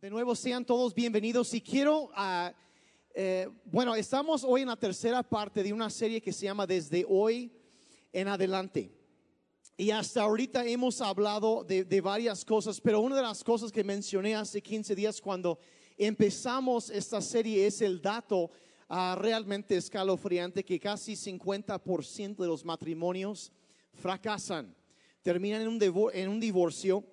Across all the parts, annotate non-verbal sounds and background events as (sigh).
De nuevo, sean todos bienvenidos. Y quiero, ah, eh, bueno, estamos hoy en la tercera parte de una serie que se llama Desde hoy en adelante. Y hasta ahorita hemos hablado de, varias cosas, pero una de las cosas que mencioné hace 15 días cuando empezamos esta serie es el dato ah, realmente escalofriante que casi 50% de los matrimonios fracasan, terminan en un divorcio.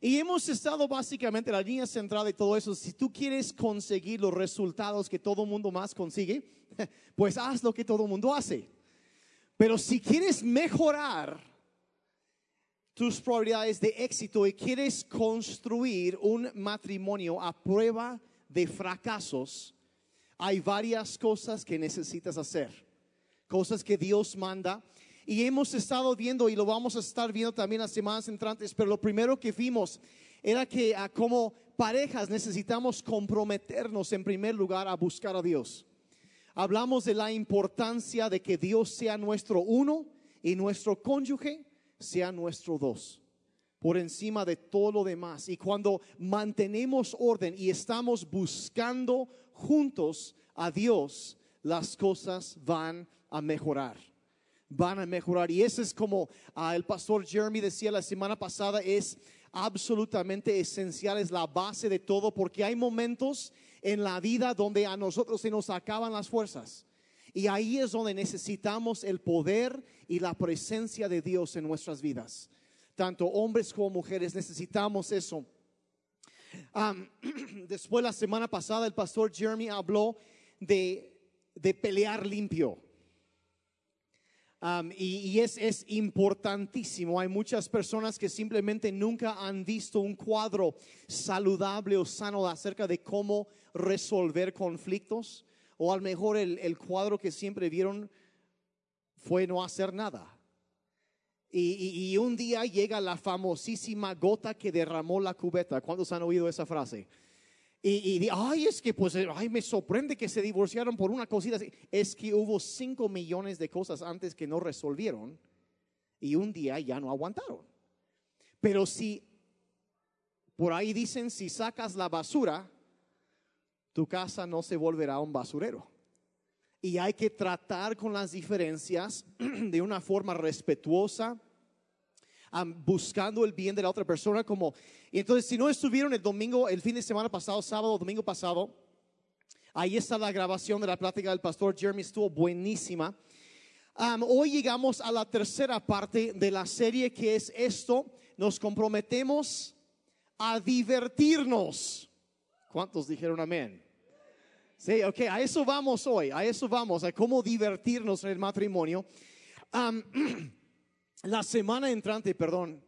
Y hemos estado básicamente la línea central de todo eso. Si tú quieres conseguir los resultados que todo mundo más consigue, (laughs) pues haz lo que todo mundo hace. Pero si quieres mejorar tus probabilidades de éxito y quieres construir un matrimonio a prueba de fracasos, hay varias cosas que necesitas hacer. Cosas que Dios manda. Y hemos estado viendo y lo vamos a estar viendo también las semanas entrantes, pero lo primero que vimos era que ah, como parejas necesitamos comprometernos en primer lugar a buscar a Dios. Hablamos de la importancia de que Dios sea nuestro uno y nuestro cónyuge sea nuestro dos, por encima de todo lo demás. Y cuando mantenemos orden y estamos buscando juntos a Dios, las cosas van a mejorar. Van a mejorar. Y eso es como ah, el pastor Jeremy decía la semana pasada, es absolutamente esencial, es la base de todo, porque hay momentos en la vida donde a nosotros se nos acaban las fuerzas. Y ahí es donde necesitamos el poder y la presencia de Dios en nuestras vidas. Tanto hombres como mujeres necesitamos eso. Am, (clears throat) después la semana pasada el pastor Jeremy habló de, de pelear limpio. Y, y es, es importantísimo. Hay muchas personas que simplemente nunca han visto un cuadro saludable o sano acerca de cómo resolver conflictos. O a lo mejor el, el cuadro que siempre vieron fue no hacer nada. Y, y- y un día llega la famosísima gota que derramó la cubeta. ¿Cuántos han oído esa frase? Y, y ay, es que pues, eh, ay, me sorprende que se divorciaron por una cosita así. Es que hubo cinco millones de cosas antes que no resolvieron y un día ya no aguantaron. Pero si, por ahí dicen, si sacas la basura, tu casa no se volverá un basurero. Y hay que tratar con las diferencias (clears throat) de una forma respetuosa, buscando el bien de la otra persona como y entonces si no estuvieron el domingo el fin de semana pasado sábado domingo pasado ahí está la grabación de la plática del pastor Jeremy estuvo buenísima Am, hoy llegamos a la tercera parte de la serie que es esto nos comprometemos a divertirnos ¿cuántos dijeron amén? Sí, ok, a eso vamos hoy, a eso vamos, a cómo divertirnos en el matrimonio. Am, (clears throat) la semana entrante, perdón,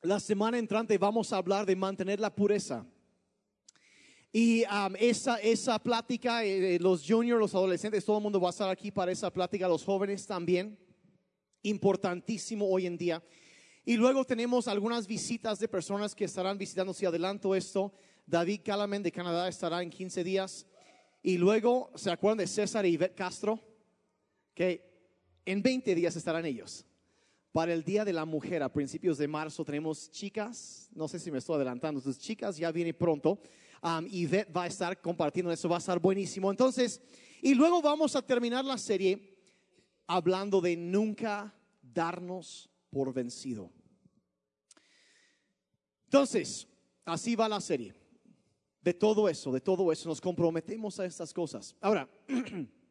la semana entrante vamos a hablar de mantener la pureza. Y am, esa, esa plática, eh, los juniors, los adolescentes, todo el mundo va a estar aquí para esa plática, los jóvenes también, importantísimo hoy en día. Y luego tenemos algunas visitas de personas que estarán visitando, si adelanto esto, David Calamen de Canadá estará en 15 días. Y luego, ¿se acuerdan de César y Ivette Castro? Que en 20 días estarán ellos. Para el Día de la Mujer, a principios de marzo, tenemos chicas, no sé si me estoy adelantando, entonces chicas ya viene pronto. Um, Ivette va a estar compartiendo eso, va a estar buenísimo. Entonces, y luego vamos a terminar la serie hablando de nunca darnos por vencido. Entonces, así va la serie. De todo eso, de todo eso, nos comprometemos a estas cosas. Ahora, (clears throat)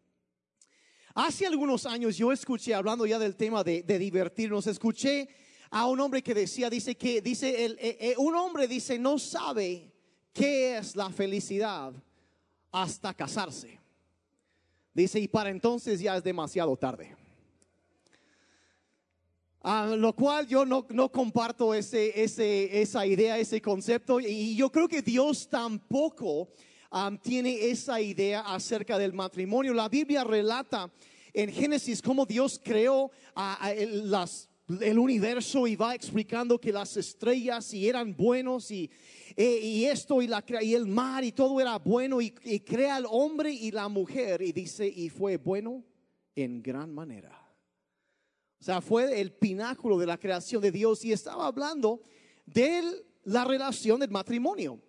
hace algunos años yo escuché, hablando ya del tema de, de divertirnos, escuché a un hombre que decía, dice que, dice, el, eh, eh, un hombre dice, no sabe qué es la felicidad hasta casarse. Dice, y para entonces ya es demasiado tarde. Lo cual yo no, no comparto ese, ese, esa idea, ese concepto, y yo creo que Dios tampoco am, tiene esa idea acerca del matrimonio. La Biblia relata en Génesis cómo Dios creó el, universo y va explicando que las estrellas y eran buenos y, y esto y el mar y todo era bueno y, y crea al hombre y la mujer y dice y fue bueno en gran manera. O sea, fue el pináculo de la creación de Dios y estaba hablando de la relación del matrimonio.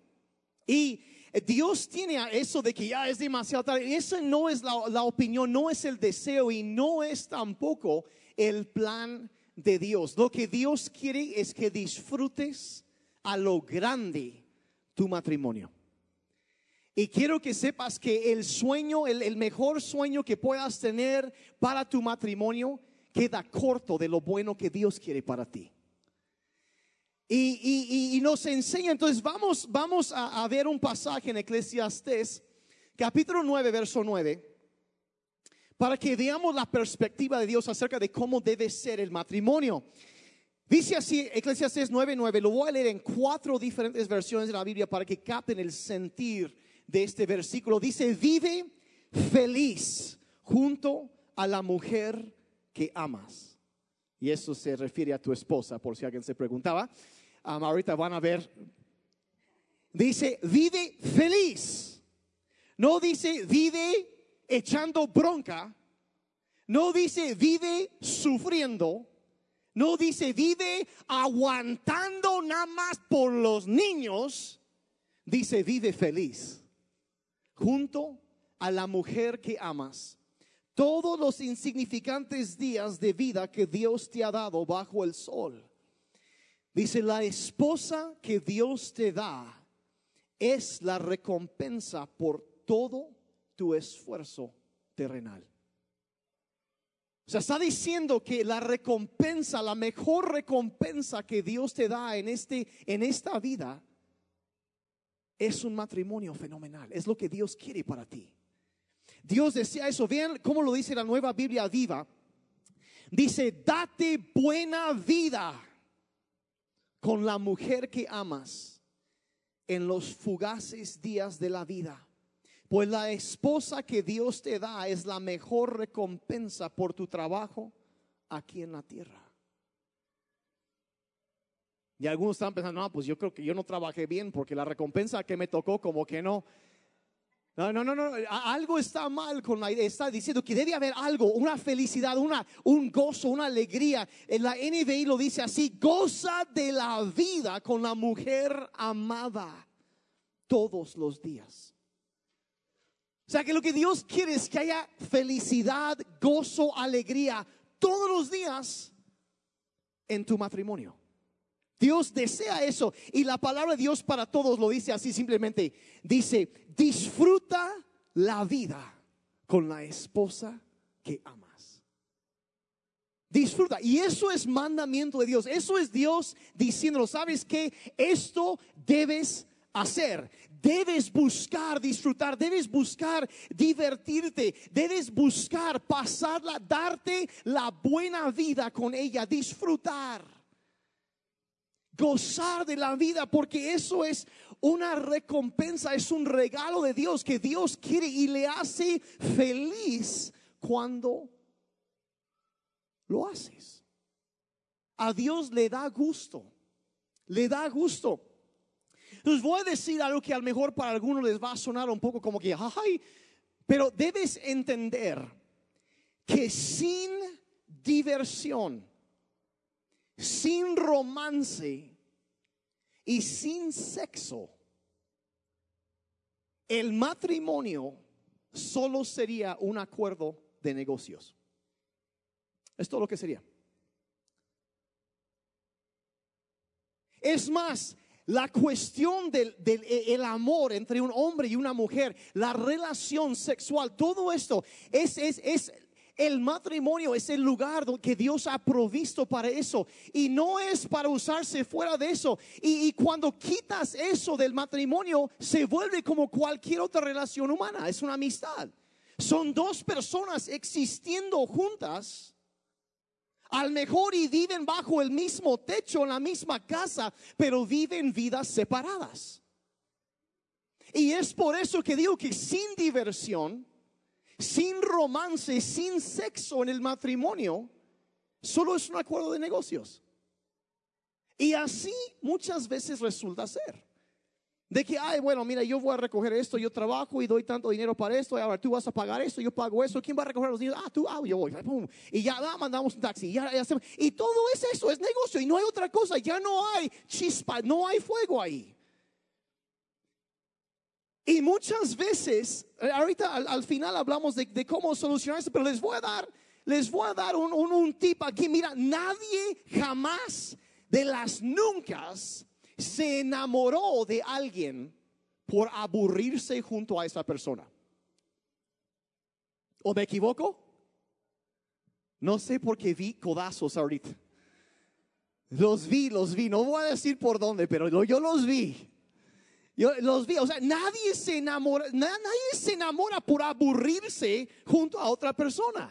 Y Dios tiene eso de que ya es demasiado tarde. Esa no es la, la opinión, no es el deseo y no es tampoco el plan de Dios. Lo que Dios quiere es que disfrutes a lo grande tu matrimonio. Y quiero que sepas que el sueño, el, mejor sueño que puedas tener para tu matrimonio, queda corto de lo bueno que Dios quiere para ti. Y, nos enseña, entonces vamos, vamos a, a, ver un pasaje en Eclesiastés, capítulo 9, verso 9, para que veamos la perspectiva de Dios acerca de cómo debe ser el matrimonio. Dice así, Eclesiastés 9, 9, lo voy a leer en cuatro diferentes versiones de la Biblia para que capten el sentir de este versículo. Dice, vive feliz junto a la mujer que amas. Y eso se refiere a tu esposa, por si alguien se preguntaba. Ahorita van a ver. Dice, vive feliz. No dice, vive echando bronca. No dice, vive sufriendo. No dice, vive aguantando nada más por los niños. Dice, vive feliz junto a la mujer que amas. Todos los insignificantes días de vida que Dios te ha dado bajo el sol. Dice, la esposa que Dios te da es la recompensa por todo tu esfuerzo terrenal. O sea, está diciendo que la recompensa, la mejor recompensa que Dios te da en, este, en esta vida es un matrimonio fenomenal. Es lo que Dios quiere para ti. Dios decía eso. Vean cómo lo dice la nueva Biblia viva. Dice, date buena vida con la mujer que amas en los fugaces días de la vida. Pues la esposa que Dios te da es la mejor recompensa por tu trabajo aquí en la tierra. Y algunos están pensando, no, pues yo creo que yo no trabajé bien porque la recompensa que me tocó como que no. No, no, no, no, algo está mal con la idea. Está diciendo que debe haber algo, una felicidad, una, un gozo, una alegría. En la NBI lo dice así, goza de la vida con la mujer amada todos los días. O sea que lo que Dios quiere es que haya felicidad, gozo, alegría todos los días en tu matrimonio. Dios desea eso. Y la palabra de Dios para todos lo dice así simplemente. Dice, disfruta la vida con la esposa que amas. Disfruta. Y eso es mandamiento de Dios. Eso es Dios diciéndolo. ¿Sabes que Esto debes hacer. Debes buscar disfrutar, debes buscar divertirte, debes buscar pasarla, darte la buena vida con ella, disfrutar gozar de la vida, porque eso es una recompensa, es un regalo de Dios que Dios quiere y le hace feliz cuando lo haces. A Dios le da gusto, le da gusto. Les voy a decir algo que a lo mejor para algunos les va a sonar un poco como que, ay, pero debes entender que sin diversión, sin romance y sin sexo, el matrimonio solo sería un acuerdo de negocios. Es lo que sería. Es más, la cuestión del, el amor entre un hombre y una mujer, la relación sexual, todo esto es, es, es el matrimonio es el lugar que Dios ha provisto para eso y no es para usarse fuera de eso. Y, cuando quitas eso del matrimonio, se vuelve como cualquier otra relación humana, es una amistad. Son dos personas existiendo juntas, al mejor y viven bajo el mismo techo, en la misma casa, pero viven vidas separadas. Y es por eso que digo que sin diversión, sin romance, sin sexo en el matrimonio, solo es un acuerdo de negocios. Y así muchas veces resulta ser. De que, ay, bueno, mira, yo voy a recoger esto, yo trabajo y doy tanto dinero para esto, y ahora tú vas a pagar esto, yo pago eso, ¿quién va a recoger los dinero? Ah, tú, ah, yo voy, y ya ah, mandamos un taxi, y, ya, y todo es eso, es negocio, y no hay otra cosa, ya no hay chispa, no hay fuego ahí. Y muchas veces, eh, ahorita al, al final hablamos de, cómo solucionar esto, pero les voy a dar, les voy a dar un, un, un tip aquí. Mira, nadie jamás de las nunca se enamoró de alguien por aburrirse junto a esa persona. ¿O me equivoco? No sé por qué vi codazos ahorita. Los vi, los vi. No voy a decir por dónde, pero yo los vi. Yo los vi, o sea, nadie se enamora, na- nadie se enamora por aburrirse junto a otra persona.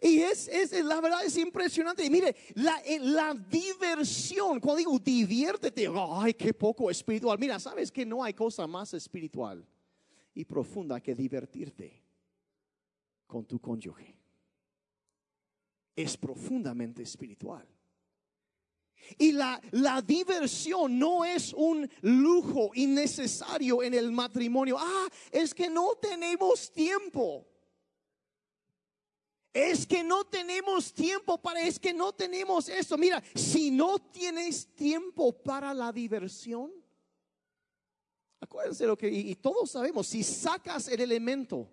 Y es, es la verdad es impresionante. Y mire, la, eh, la diversión, cuando digo diviértete, ay, qué poco espiritual. Mira, sabes que no hay cosa más espiritual y profunda que divertirte con tu cónyuge. Es profundamente espiritual. Y la, la diversión no es un lujo innecesario en el matrimonio. Ah, es que no tenemos tiempo. Es que no tenemos tiempo para, es que no tenemos esto. Mira, si no tienes tiempo para la diversión, acuérdense lo que, y todos sabemos, si sacas el elemento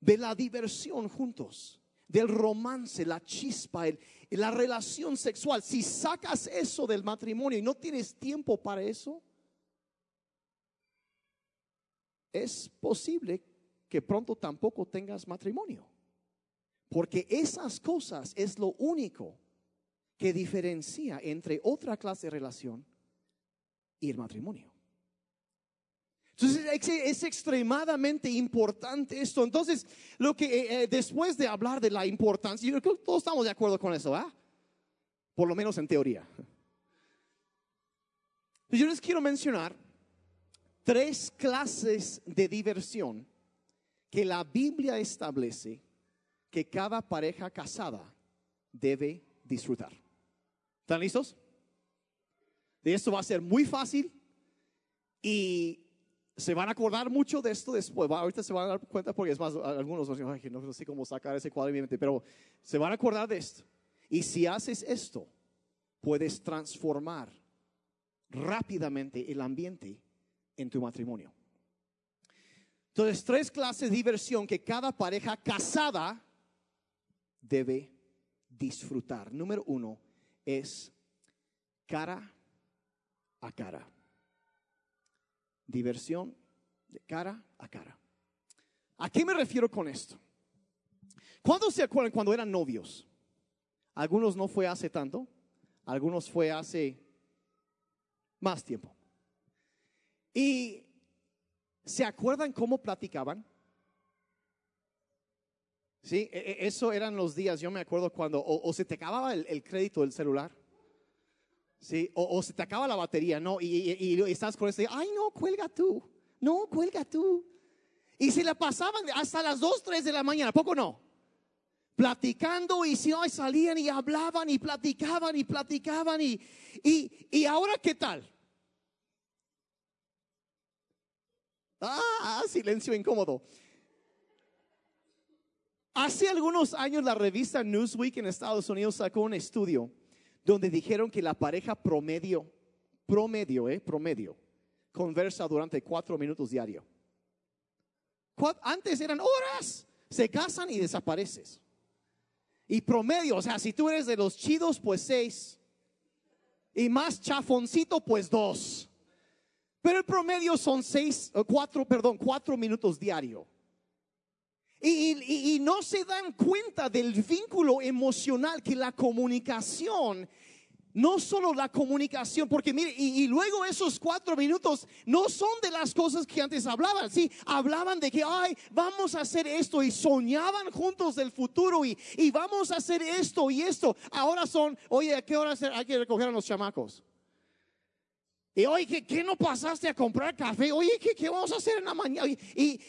de la diversión juntos, del romance, la chispa, el- la relación sexual, si sacas eso del matrimonio y no tienes tiempo para eso, es posible que pronto tampoco tengas matrimonio. Porque esas cosas es lo único que diferencia entre otra clase de relación y el matrimonio. Entonces es, extremadamente importante esto. Entonces, lo que eh, eh, después de hablar de la importancia, yo creo que todos estamos de acuerdo con eso, ¿ah? Por lo menos en teoría. Yo les quiero mencionar tres clases de diversión que la Biblia establece que cada pareja casada debe disfrutar. ¿Están listos? De esto va a ser muy fácil y se van a acordar mucho de esto después. Ahorita se van a dar cuenta porque es más, algunos van a decir, "Ay, que no, no sé cómo sacar ese cuadro de mi mente, pero se van a acordar de esto. Y si haces esto, puedes transformar rápidamente el ambiente en tu matrimonio. Entonces, tres clases de diversión que cada pareja casada debe disfrutar. Número uno es cara a cara. Diversión de cara a cara. ¿A qué me refiero con esto? ¿Cuándo se acuerdan cuando eran novios? Algunos no fue hace tanto, algunos fue hace más tiempo. ¿Y se acuerdan cómo platicaban? Sí, e- e- eso eran los días, yo me acuerdo cuando o, se te acababa el crédito del celular. Sí, o, se te acaba la batería, ¿no? Y, y- estás con ese, ay, no, cuelga tú, no, cuelga tú. Y se la pasaban hasta las 2, 3 de la mañana, ¿a poco no? Platicando y si no, salían y hablaban y platicaban y platicaban y, y, y ahora qué tal? Ah, silencio incómodo. Hace algunos años la revista Newsweek en Estados Unidos sacó un estudio donde dijeron que la pareja promedio, promedio, eh, promedio, conversa durante cuatro minutos diario. Antes eran horas, se casan y desapareces. Y promedio, o sea, si tú eres de los chidos, pues seis. Y más chafoncito, pues dos. Pero el promedio son seis, eh, cuatro, perdón, cuatro minutos diario. Y, no se dan cuenta del vínculo emocional que la comunicación, no solo la comunicación, porque mire, y, luego esos cuatro minutos no son de las cosas que antes hablaban, sí, hablaban de que, ay, vamos a hacer esto y soñaban juntos del futuro y, y vamos a hacer esto y esto. Ahora son, oye, ¿a qué hora hay que recoger a los chamacos? Y oye, ¿qué, no pasaste a comprar café? Oye, ¿qué, qué vamos a hacer en la mañana? Y,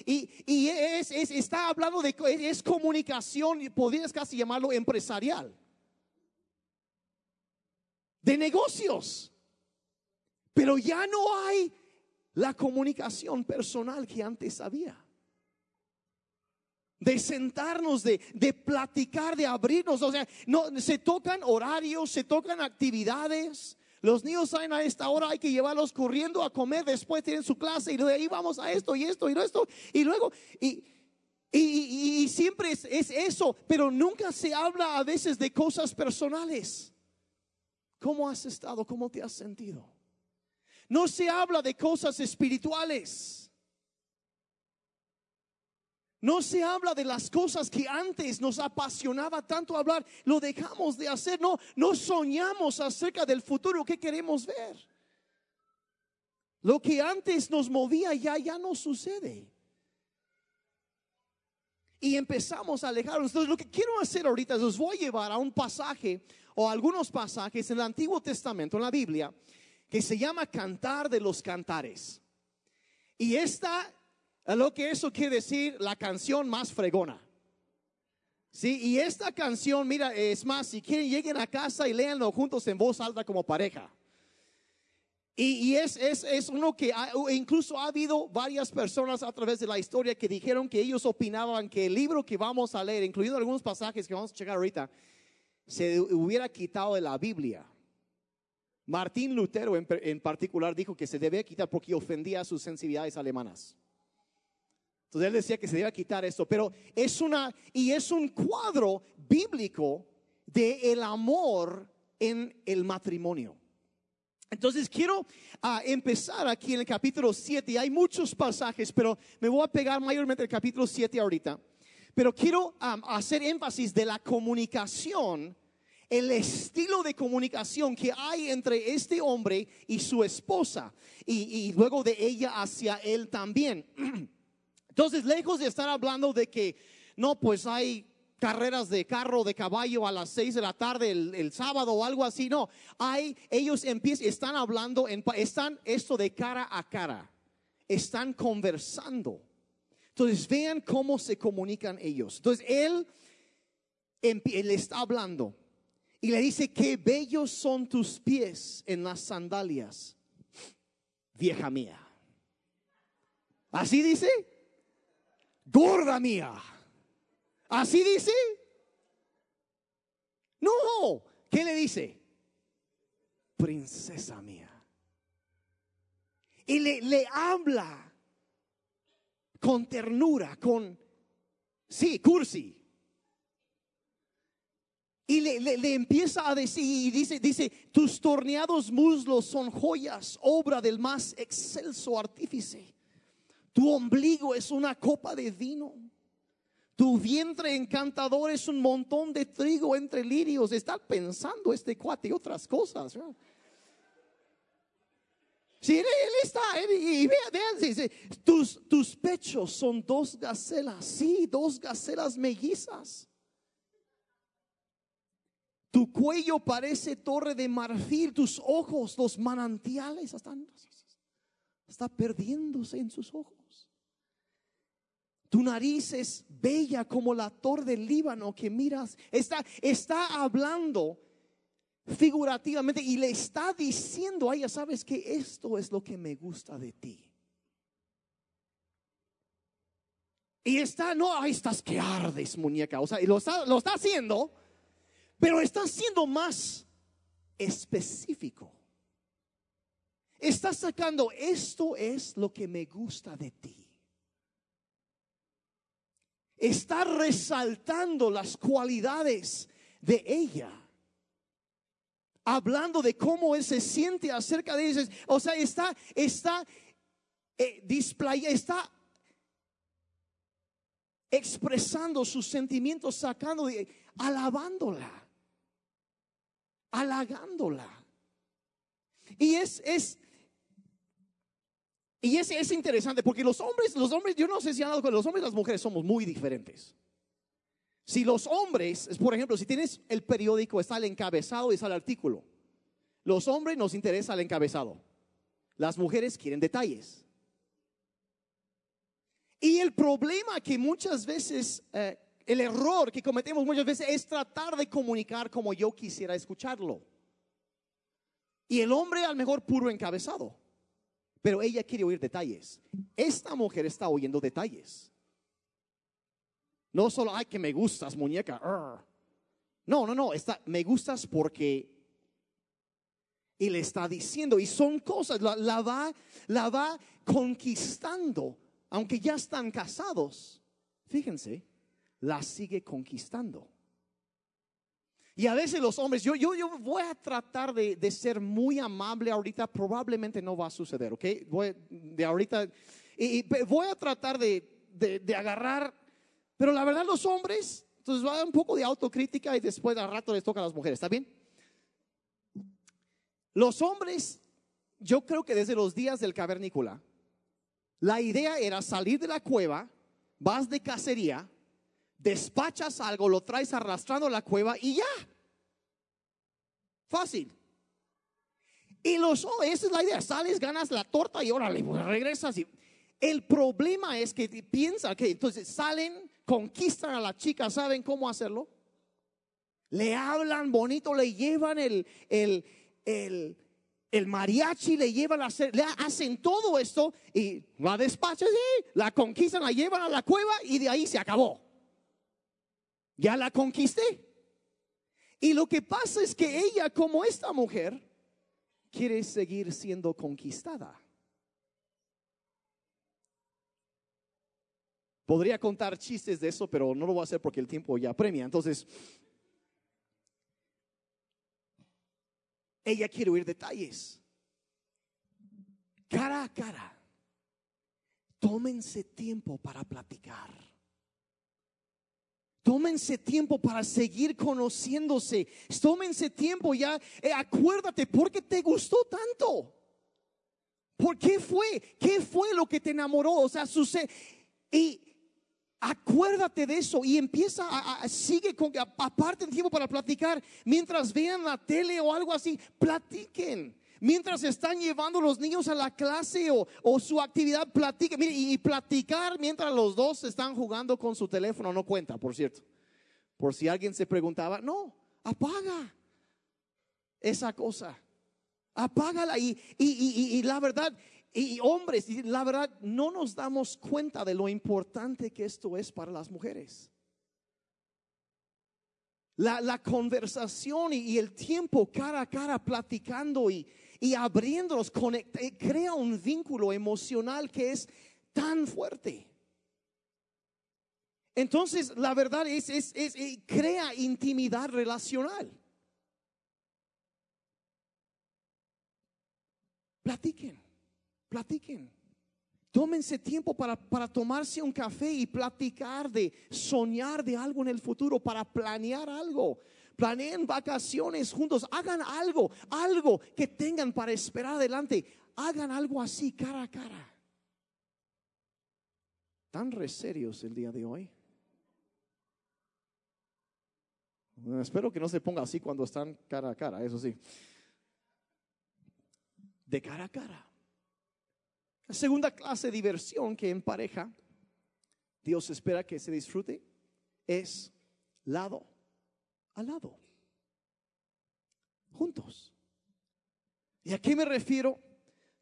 y, y- es, es- está hablando de, es comunicación, podrías casi llamarlo empresarial. De negocios. Pero ya no hay la comunicación personal que antes había. De sentarnos, de, de platicar, de abrirnos. O sea, no, se tocan horarios, se tocan actividades. Los niños salen a esta hora, hay que llevarlos corriendo a comer, después tienen su clase y de ahí vamos a esto y esto y esto. Y luego, y, y, y siempre es, es eso, pero nunca se habla a veces de cosas personales. ¿Cómo has estado? ¿Cómo te has sentido? No se habla de cosas espirituales. No se habla de las cosas que antes nos apasionaba tanto hablar. Lo dejamos de hacer. No, no soñamos acerca del futuro que queremos ver. Lo que antes nos movía ya, ya no sucede. Y empezamos a alejarnos. Entonces, lo que quiero hacer ahorita los voy a llevar a un pasaje o algunos pasajes en el Antiguo Testamento, en la Biblia, que se llama Cantar de los Cantares. Y esta, lo que eso quiere decir, la canción más fregona. Sí, y esta canción, mira, es más, si quieren lleguen a casa y léanlo juntos en voz alta como pareja. Y, es, es, es, uno que incluso ha habido varias personas a través de la historia que dijeron que ellos opinaban que el libro que vamos a leer, incluyendo algunos pasajes que vamos a checar ahorita, se hubiera quitado de la Biblia. Martín Lutero en, particular dijo que se debía quitar porque ofendía a sus sensibilidades alemanas. Entonces él decía que se debía quitar esto, pero es una y es un cuadro bíblico de el amor en el matrimonio. Entonces quiero ah, empezar aquí en el capítulo 7. Hay muchos pasajes, pero me voy a pegar mayormente el capítulo 7 ahorita. Pero quiero hacer énfasis de la comunicación, el estilo de comunicación que hay entre este hombre y su esposa, y, luego de ella hacia él también. (clears throat) Entonces, lejos de estar hablando de que no, pues hay carreras de carro, de caballo a las seis de la tarde el, sábado o algo así. No, hay, ellos empiezan, están hablando, en, están esto de cara a cara, están conversando. Entonces vean cómo se comunican ellos. Entonces él, él está hablando y le dice, qué bellos son tus pies en las sandalias, vieja mía. Así dice, gorda mía. Así dice. No, ¿qué le dice? Princesa mía. Y le, le habla con ternura, con, sí, cursi. Y le, le, empieza a decir, y dice, dice, tus torneados muslos son joyas, obra del más excelso artífice. Tu ombligo es una copa de vino. Tu vientre encantador es un montón de trigo entre lirios. Está pensando este cuate y otras cosas. Si él, está, y vean, dice, tus, tus pechos son dos gacelas, sí, dos gacelas mellizas. Tu cuello parece torre de marfil, tus ojos, los manantiales, están, está perdiéndose en sus ojos. Tu nariz es bella como la torre del Líbano que miras. Está, está hablando figurativamente y le está diciendo a ella, sabes que esto es lo que me gusta de ti. Y está, no, ahí estás que ardes, muñeca. O sea, y lo está, lo está haciendo, pero está siendo más específico. Está sacando, esto es lo que me gusta de ti. Está resaltando las cualidades de ella hablando de cómo él se siente acerca de ellos. O sea, está, está, eh, display, está expresando sus sentimientos, sacando, alabándola, halagándola. Y es, es, y es, es interesante porque los hombres, los hombres, yo no sé si han dado cuenta, los hombres y las mujeres somos muy diferentes. Si los hombres, por ejemplo, si tienes el periódico, está el encabezado y está el artículo. Los hombres nos interesa el encabezado. Las mujeres quieren detalles. Y el problema que muchas veces, eh, el error que cometemos muchas veces es tratar de comunicar como yo quisiera escucharlo. Y el hombre al mejor puro encabezado. Pero ella quiere oír detalles. Esta mujer está oyendo detalles. No solo, ay, que me gustas, muñeca. No, no, no, está, me gustas porque... Y le está diciendo, y son cosas, la, va, la va conquistando, aunque ya están casados. Fíjense, la sigue conquistando. Y a veces los hombres, yo, yo, yo voy a tratar de, de, ser muy amable ahorita, probablemente no va a suceder, ¿ok? Voy, de ahorita, y, voy a tratar de, de, de, agarrar, pero la verdad los hombres, entonces va a dar un poco de autocrítica y después al rato les toca a las mujeres, ¿está bien? Los hombres, yo creo que desde los días del cavernícola, la idea era salir de la cueva, vas de cacería, despachas algo, lo traes arrastrando a la cueva y ya. Fácil. Y los, oh, esa es la idea, sales, ganas la torta y órale, pues, regresas. Y, el problema es que piensa que entonces salen, conquistan a la chica, ¿saben cómo hacerlo? Le hablan bonito, le llevan el, el, el, mariachi, le llevan a hacer, le hacen todo esto y la despachan, la conquistan, la llevan a la cueva y de ahí se acabó ya la conquisté. Y lo que pasa es que ella, como esta mujer, quiere seguir siendo conquistada. Podría contar chistes de eso, pero no lo voy a hacer porque el tiempo ya premia. Entonces, ella quiere oír detalles. Cara a cara. Tómense tiempo para platicar. Tómense tiempo para seguir conociéndose. Tómense tiempo ya. Eh, acuérdate, ¿por qué te gustó tanto? ¿Por qué fue? ¿Qué fue lo que te enamoró? O sea, sucede. Y acuérdate de eso y empieza a, sigue con aparte tiempo para platicar mientras vean la tele o algo así, platiquen. Mientras están llevando los niños a la clase o, su actividad, platiquen. y, platicar mientras los dos están jugando con su teléfono no cuenta, por cierto. Por si alguien se preguntaba, no, apaga esa cosa. Apágala. Y, y, y la verdad, y hombres, la verdad, no nos damos cuenta de lo importante que esto es para las mujeres. La, la conversación y, el tiempo cara a cara platicando y, y abriéndolos, eh, crea un vínculo emocional que es tan fuerte. Entonces, la verdad es, es, es, eh, crea intimidad relacional. Platiquen, platiquen. Tómense tiempo para, para, tomarse un café y platicar de soñar de algo en el futuro, para planear algo planeen vacaciones juntos, hagan algo, algo que tengan para esperar adelante, hagan algo así cara a cara. Tan reserios el día de hoy. espero que no se ponga así cuando están cara a cara, eso sí. De cara a cara. La segunda clase de diversión que en pareja Dios espera que se disfrute es lado al lado. Juntos. ¿Y a qué me refiero?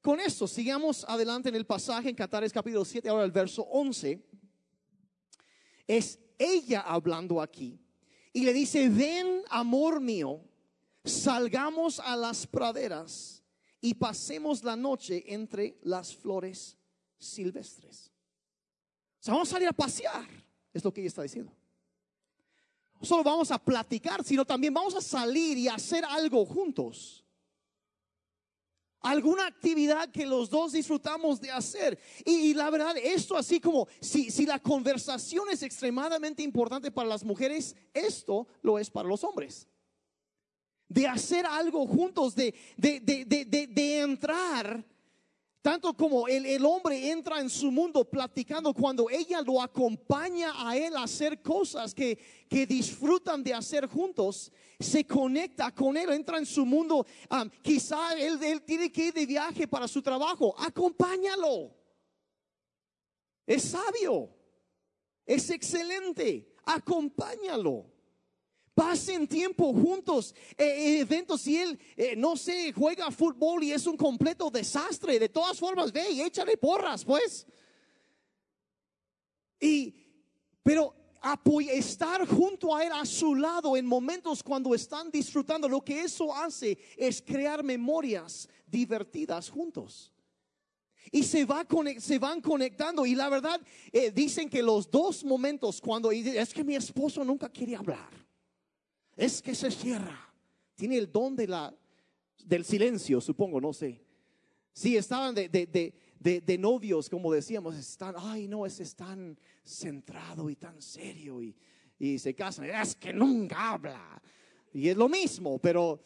Con esto, sigamos adelante en el pasaje en Catares capítulo 7, ahora el verso 11. Es ella hablando aquí. Y le dice, ven amor mío, salgamos a las praderas y pasemos la noche entre las flores silvestres. O sea, vamos a salir a pasear, es lo que ella está diciendo solo vamos a platicar, sino también vamos a salir y hacer algo juntos. Alguna actividad que los dos disfrutamos de hacer. Y, la verdad, esto así como si, si la conversación es extremadamente importante para las mujeres, esto lo es para los hombres de hacer algo juntos, de, de, de, de, de entrar tanto como el, hombre entra en su mundo platicando cuando ella lo acompaña a él a hacer cosas que, que disfrutan de hacer juntos, se conecta con él, entra en su mundo. Um, quizá él, él tiene que ir de viaje para su trabajo, acompáñalo. Es sabio, es excelente, acompáñalo. Pasen tiempo juntos, eh, eh, eventos. Si él, eh, no sé, juega fútbol y es un completo desastre, de todas formas, ve y échale porras, pues. Y, pero estar junto a él, a su lado, en momentos cuando están disfrutando, lo que eso hace es crear memorias divertidas juntos. Y se, va, se van conectando. Y la verdad, dicen que los dos momentos cuando es que mi esposo nunca quiere hablar es que se cierra. Tiene el don de la, del silencio, supongo, no sé. Sí, estaban de, de, de, novios, como decíamos, están, ay no, es tan centrado y tan serio y, y se casan. Es que nunca habla. Y es lo mismo, pero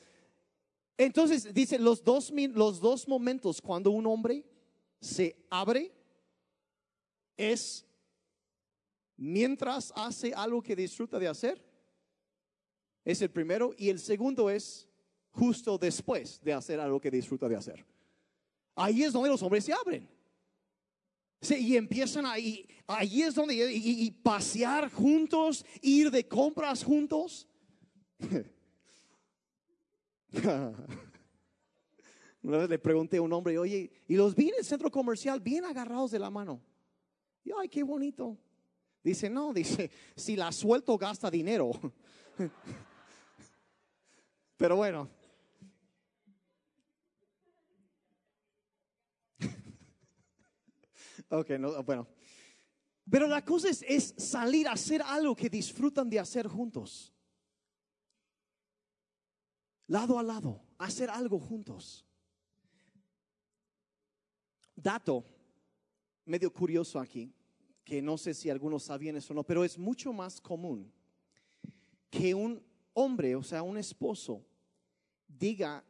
entonces dice los dos, los dos momentos cuando un hombre se abre es mientras hace algo que disfruta de hacer es el primero. Y el segundo es justo después de hacer algo que disfruta de hacer. Ahí es donde los hombres se abren. y empiezan ahí, ahí es donde, y, pasear juntos, ir de compras juntos. (laughs) Una vez le pregunté a un hombre, oye, y los vi en el centro comercial bien agarrados de la mano. Y ay, qué bonito. Dice, no, dice, si la suelto gasta dinero. (laughs) Pero bueno. (laughs) ok, no, bueno. Pero la cosa es, es salir a hacer algo que disfrutan de hacer juntos. Lado a lado, hacer algo juntos. Dato medio curioso aquí, que no sé si algunos sabían eso o no, pero es mucho más común que un hombre, o sea, un esposo, diga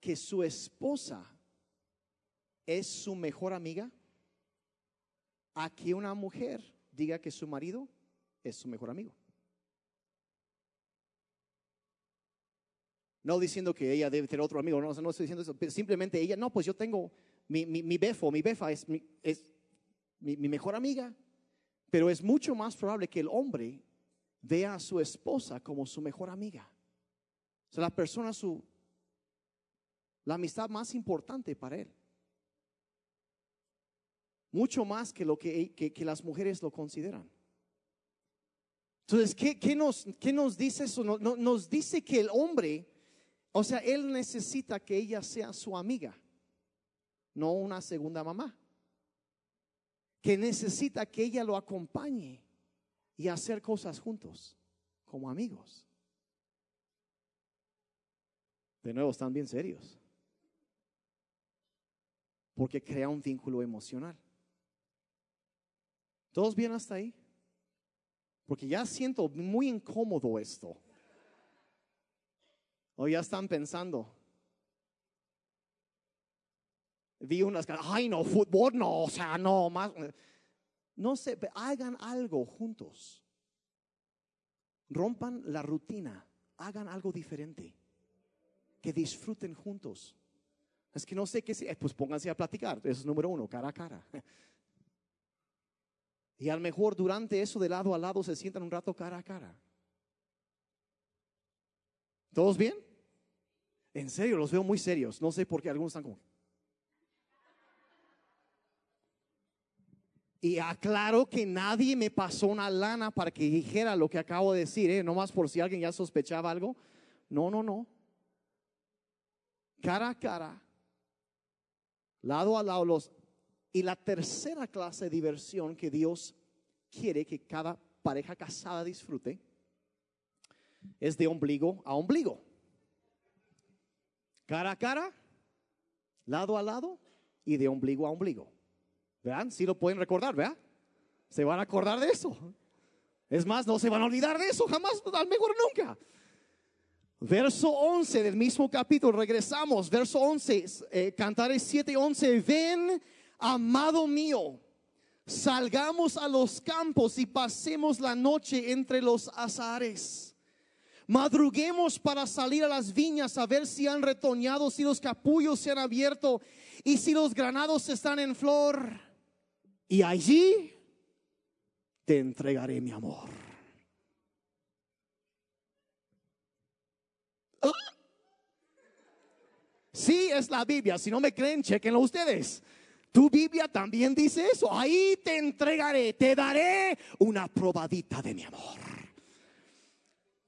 que su esposa es su mejor amiga, a que una mujer diga que su marido es su mejor amigo. No diciendo que ella debe tener otro amigo, no, no estoy diciendo eso, simplemente ella, no, pues yo tengo mi, mi, befo, mi befa es, mi, es mi, mi mejor amiga, pero es mucho más probable que el hombre vea a su esposa como su mejor amiga. O sea, la persona, su, la amistad más importante para él. Mucho más que lo que, que, las mujeres lo consideran. Entonces, ¿qué, qué nos, qué nos dice eso? No, nos dice que el hombre, o sea, él necesita que ella sea su amiga, no una segunda mamá. Que necesita que ella lo acompañe y hacer cosas juntos como amigos. De nuevo, están bien serios. Porque crea un vínculo emocional. ¿Todos bien hasta ahí? Porque ya siento muy incómodo esto. O ya están pensando. Vi unas, ay no, fútbol no, o sea, no, más. No sé, hagan algo juntos. Rompan la rutina, hagan algo diferente. Que disfruten juntos. Es que no sé qué, eh, pues pónganse a platicar. Eso es número uno, cara a cara. Y a lo mejor durante eso de lado a lado se sientan un rato cara a cara. ¿Todos bien? En serio, los veo muy serios. No sé por qué algunos están como. Y aclaro que nadie me pasó una lana para que dijera lo que acabo de decir, ¿eh? no más por si alguien ya sospechaba algo. No, no, no. Cara a cara, lado a lado. Los, y la tercera clase de diversión que Dios quiere que cada pareja casada disfrute es de ombligo a ombligo. Cara a cara, lado a lado y de ombligo a ombligo. Si lo pueden recordar. Se van a acordar de eso. Es más, no se van a olvidar de eso jamás, al mejor nunca. Verso 11 del mismo capítulo, regresamos. Verso 11, eh, Cantares 7, 11. Ven, amado mío, salgamos a los campos y pasemos la noche entre los azares. Madruguemos para salir a las viñas a ver si han retoñado, si los capullos se han abierto y si los granados están en flor y allí te entregaré mi amor. Sí, es la Biblia. Si no me creen, chequenlo ustedes. Tu Biblia también dice eso. Ahí te entregaré, te daré una probadita de mi amor.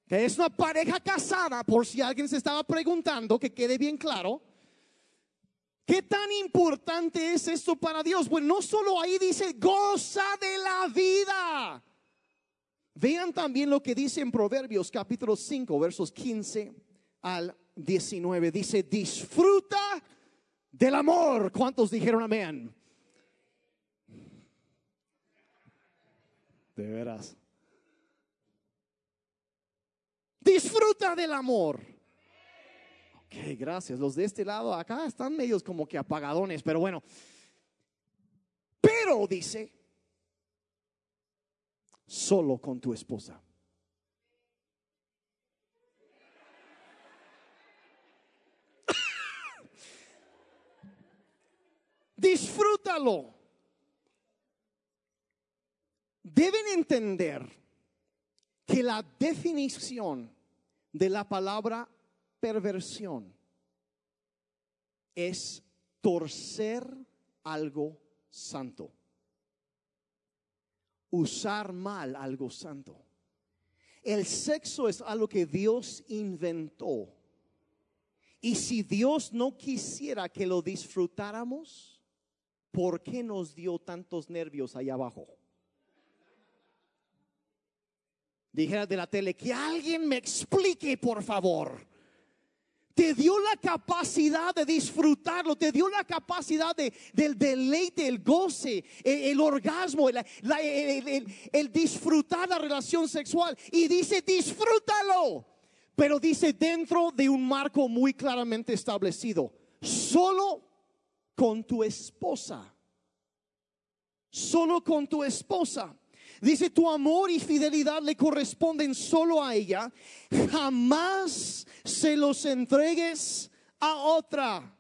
Que es una pareja casada, por si alguien se estaba preguntando, que quede bien claro. ¿Qué tan importante es esto para Dios? Bueno, no solo ahí dice, goza de la vida. Vean también lo que dice en Proverbios capítulo 5, versos 15 al 19. Dice, disfruta del amor. ¿Cuántos dijeron amén? De veras. Disfruta del amor. Ok, gracias. Los de este lado acá están medios como que apagadones, pero bueno. Pero dice, solo con tu esposa. (laughs) Disfrútalo. Deben entender que la definición de la palabra perversión es torcer algo santo. Usar mal algo santo. El sexo es algo que Dios inventó. Y si Dios no quisiera que lo disfrutáramos, ¿por qué nos dio tantos nervios allá abajo? Dijera de la tele, que alguien me explique, por favor. Te dio la capacidad de disfrutarlo, te dio la capacidad de, del deleite, el goce, el, orgasmo, el, el disfrutar la relación sexual. Y dice, disfrútalo. Pero dice dentro de un marco muy claramente establecido. Solo con tu esposa. Solo con tu esposa. Dice, tu amor y fidelidad le corresponden solo a ella. Jamás se los entregues a otra.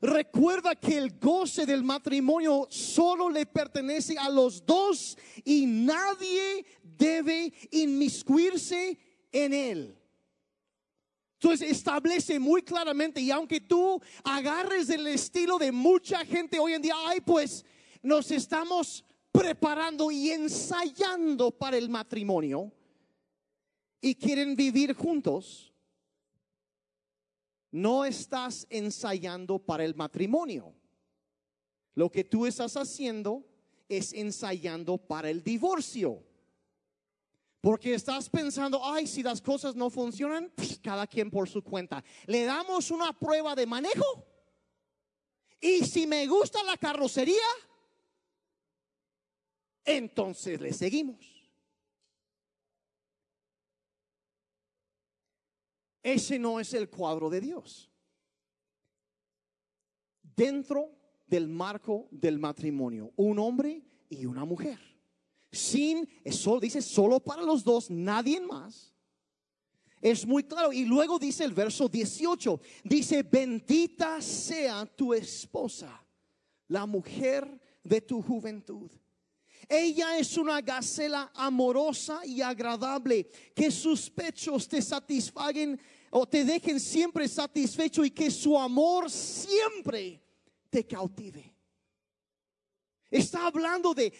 Recuerda que el goce del matrimonio solo le pertenece a los dos y nadie debe inmiscuirse en él. Entonces establece muy claramente, y aunque tú agarres el estilo de mucha gente hoy en día, ay, pues nos estamos preparando y ensayando para el matrimonio y quieren vivir juntos, no estás ensayando para el matrimonio. Lo que tú estás haciendo es ensayando para el divorcio. Porque estás pensando, ay, si las cosas no funcionan, cada quien por su cuenta. Le damos una prueba de manejo. Y si me gusta la carrocería, entonces le seguimos. Ese no es el cuadro de Dios. Dentro del marco del matrimonio, un hombre y una mujer. Sin, eso dice solo para los dos, nadie más. Es muy claro. Y luego dice el verso 18, dice, bendita sea tu esposa, la mujer de tu juventud ella es una gacela amorosa y agradable, que sus pechos te satisfaguen o te dejen siempre satisfecho y que su amor siempre te cautive. Está hablando de,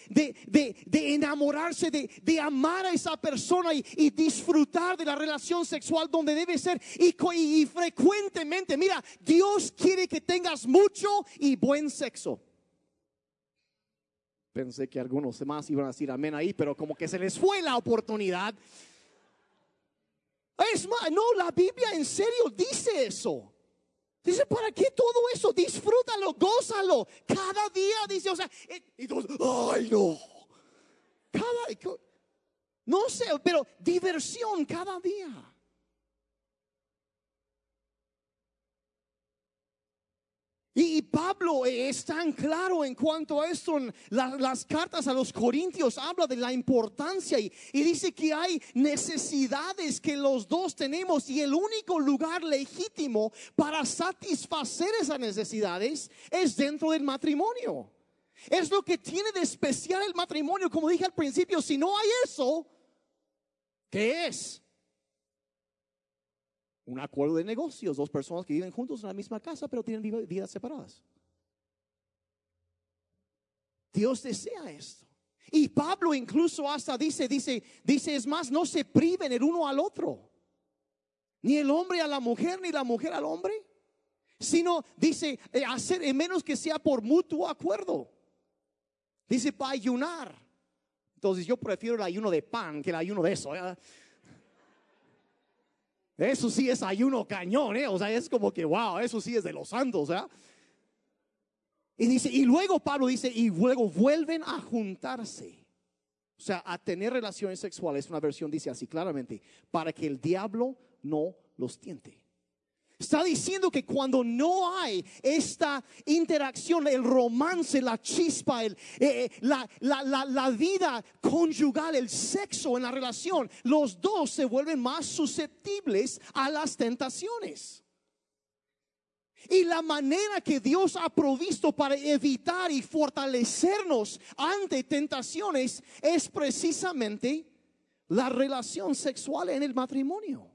enamorarse, de, amar a esa persona y, disfrutar de la relación sexual donde debe ser. Y, y frecuentemente, mira, Dios quiere que tengas mucho y buen sexo. Pensé que algunos más iban a decir amén ahí, pero como que se les fue la oportunidad. Es más, no, la Biblia en serio dice eso. Dice, ¿para qué todo eso? Disfrútalo, gózalo. Cada día dice, o sea, eh, y todos, ay no. No sé, pero diversión cada día. Y Pablo es tan claro en cuanto a esto. En las cartas a los corintios habla de la importancia y, dice que hay necesidades que los dos tenemos y el único lugar legítimo para satisfacer esas necesidades es dentro del matrimonio. Es lo que tiene de especial el matrimonio. Como dije al principio, si no hay eso, ¿qué es? Un acuerdo de negocios, dos personas que viven juntos en la misma casa, pero tienen vi- vidas separadas. Dios desea esto. Y Pablo incluso hasta dice, dice, dice, es más, no se priven el uno al otro. Ni el hombre a la mujer, ni la mujer al hombre. Sino, dice, eh, hacer, en menos que sea por mutuo acuerdo. Dice, para ayunar. Entonces yo prefiero el ayuno de pan que el ayuno de eso. Eso sí es ayuno cañón, ¿eh? O sea, es como que, wow, eso sí es de los santos, ¿eh? Y dice, y luego Pablo dice, y luego vuelven a juntarse. O sea, a tener relaciones sexuales. Una versión dice así claramente, para que el diablo no los tiente. Está diciendo que cuando no hay esta interacción, el romance, la chispa, el, eh, eh, la, la, la, la vida conyugal, el sexo en la relación, los dos se vuelven más susceptibles a las tentaciones. Y la manera que Dios ha provisto para evitar y fortalecernos ante tentaciones es precisamente la relación sexual en el matrimonio.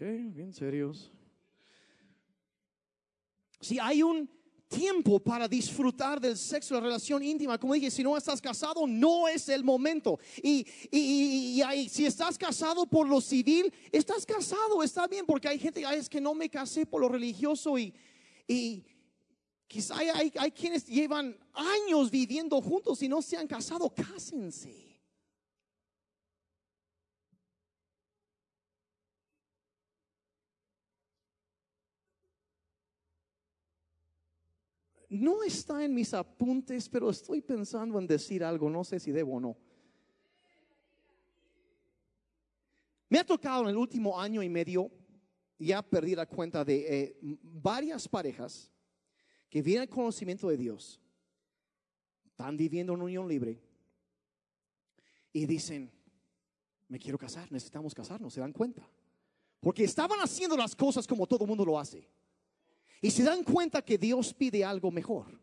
Bien serios. Si hay un tiempo para disfrutar del sexo, la relación íntima, como dije, si no estás casado, no es el momento. Y, y, y- si estás casado por lo civil, estás casado, está bien, porque hay gente, "Ay, es que no me casé por lo religioso y, y quizá hay, hay, hay quienes llevan años viviendo juntos y no se han casado, cásense. No está en mis apuntes, pero estoy pensando en decir algo, no sé si debo o no. Me ha tocado en el último año y medio, ya perdí la cuenta de eh, varias parejas que vienen al conocimiento de Dios, están viviendo en unión libre y dicen, me quiero casar, necesitamos casarnos, se dan cuenta. Porque estaban haciendo las cosas como todo mundo lo hace. Y se dan cuenta que Dios pide algo mejor.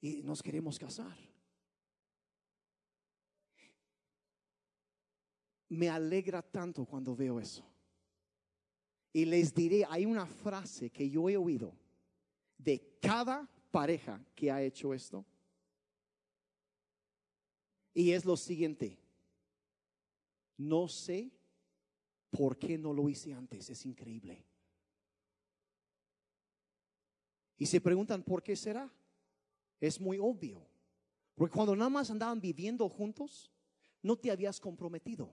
Y nos queremos casar. Me alegra tanto cuando veo eso. Y les diré, hay una frase que yo he oído de cada pareja que ha hecho esto. Y es lo siguiente. No sé por qué no lo hice antes. Es increíble. Y se preguntan, ¿por qué será? Es muy obvio. Porque cuando nada más andaban viviendo juntos, no te habías comprometido.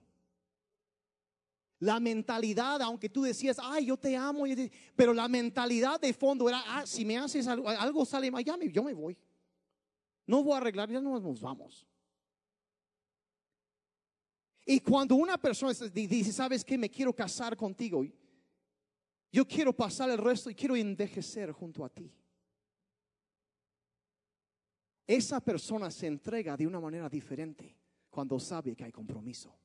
La mentalidad, aunque tú decías, ay, yo te amo, yo te-", pero la mentalidad de fondo era, ah, si me haces algo, algo sale me- yo me voy. No voy a arreglar, ya no nos vamos. Y cuando una persona dice, ¿sabes qué? Me quiero casar contigo. Yo quiero pasar el resto y quiero envejecer junto a ti. Esa persona se entrega de una manera diferente cuando sabe que hay compromiso.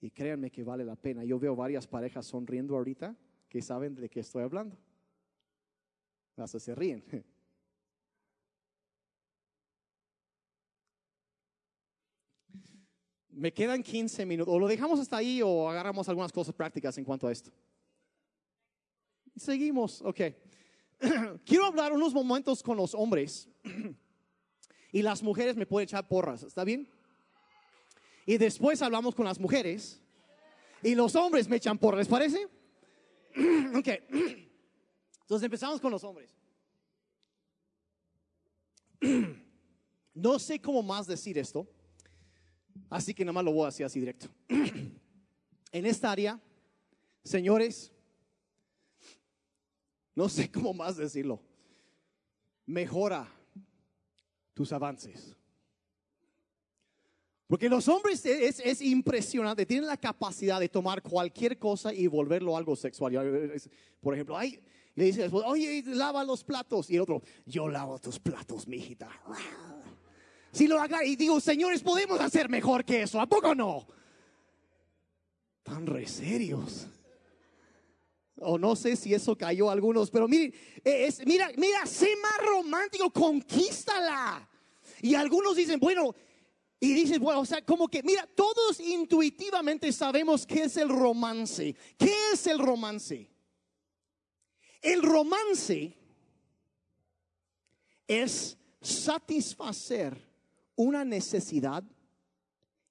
Y créanme que vale la pena. Yo veo varias parejas sonriendo ahorita que saben de qué estoy hablando. Hasta se ríen. (laughs) Me quedan 15 minutos. O lo dejamos hasta ahí o agarramos algunas cosas prácticas en cuanto a esto. Seguimos, ok. (clears throat) Quiero hablar unos momentos con los hombres (clears throat) y las mujeres me pueden echar porras, ¿está bien? Y después hablamos con las mujeres y los hombres me echan porras, ¿les parece? (clears throat) ok. Entonces empezamos con los hombres. No sé cómo más decir esto, así que nada más lo voy a decir así directo. En esta área, señores, no sé cómo más decirlo. Mejora tus avances. Porque los hombres es, es impresionante, tienen la capacidad de tomar cualquier cosa y volverlo algo sexual. Por ejemplo, ay, le dice oye, lava los platos. Y el otro, yo lavo tus platos, mijita. Si lo haga, y digo, señores, podemos hacer mejor que eso, ¿a poco no? Tan re serios. O no sé si eso cayó a algunos, pero miren, eh, es, mira, mira, sé más romántico, conquístala. Y algunos dicen, bueno, y dicen, bueno, o sea, como que, mira, todos intuitivamente sabemos qué es el romance. ¿Qué es el romance? El romance es satisfacer una necesidad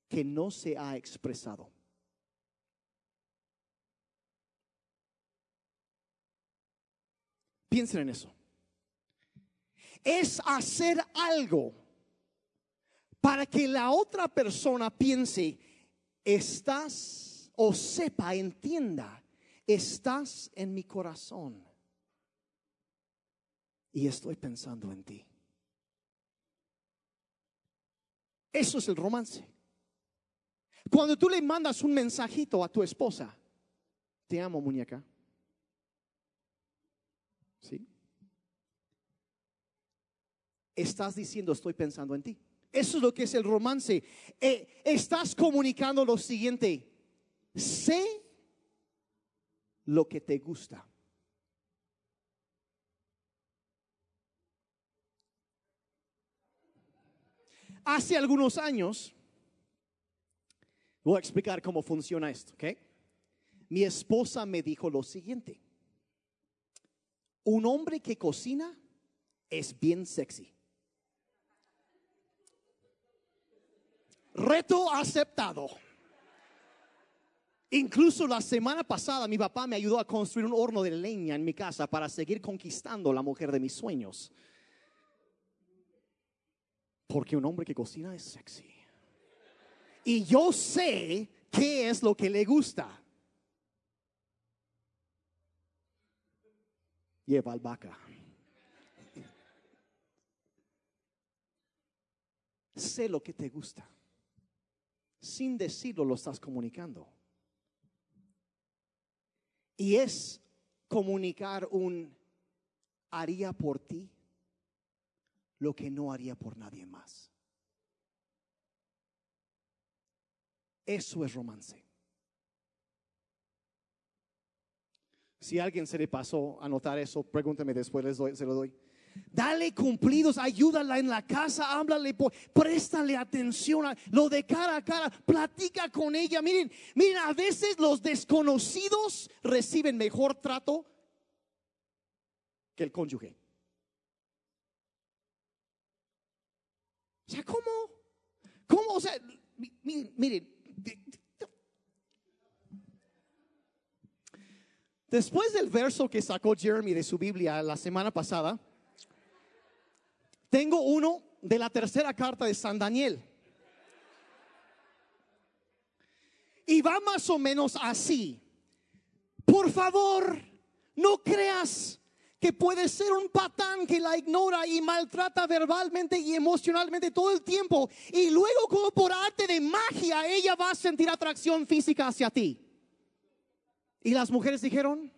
que no se ha expresado. Piensen en eso. Es hacer algo para que la otra persona piense, estás o sepa, entienda, estás en mi corazón y estoy pensando en ti. Eso es el romance. Cuando tú le mandas un mensajito a tu esposa, te amo muñeca. Estás diciendo, estoy pensando en ti. Eso es lo que es el romance. Eh, estás comunicando lo siguiente. Sé lo que te gusta. Hace algunos años, voy a explicar cómo funciona esto, ¿ok? Mi esposa me dijo lo siguiente. Un hombre que cocina es bien sexy. Reto aceptado. Incluso la semana pasada mi papá me ayudó a construir un horno de leña en mi casa para seguir conquistando la mujer de mis sueños. Porque un hombre que cocina es sexy. Y yo sé qué es lo que le gusta. Lleva albahaca. sé lo que te gusta. Sin decirlo lo estás comunicando. Y es comunicar un haría por ti lo que no haría por nadie más. Eso es romance. Si a alguien se le pasó a notar eso, pregúntame después, les doy, se lo doy. Dale cumplidos, ayúdala en la casa, háblale, préstale atención, lo de cara a cara, platica con ella. Miren, miren, a veces los desconocidos reciben mejor trato que el cónyuge. O sea, ¿cómo? ¿Cómo? O sea, miren, Después del verso que sacó Jeremy de su Biblia la semana pasada, tengo uno de la tercera carta de San Daniel. Y va más o menos así. Por favor, no creas que puede ser un patán que la ignora y maltrata verbalmente y emocionalmente todo el tiempo y luego como por arte de magia ella va a sentir atracción física hacia ti. Y las mujeres dijeron,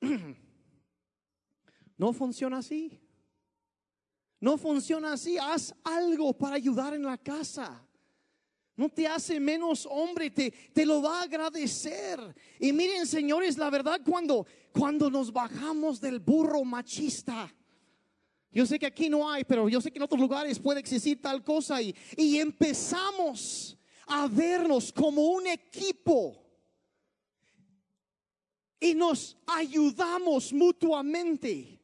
(clears throat) no funciona así. No funciona así. Haz algo para ayudar en la casa. No te hace menos hombre, te, te lo va a agradecer. Y miren, señores, la verdad, cuando, cuando nos bajamos del burro machista, yo sé que aquí no hay, pero yo sé que en otros lugares puede existir tal cosa y, y empezamos a vernos como un equipo y nos ayudamos mutuamente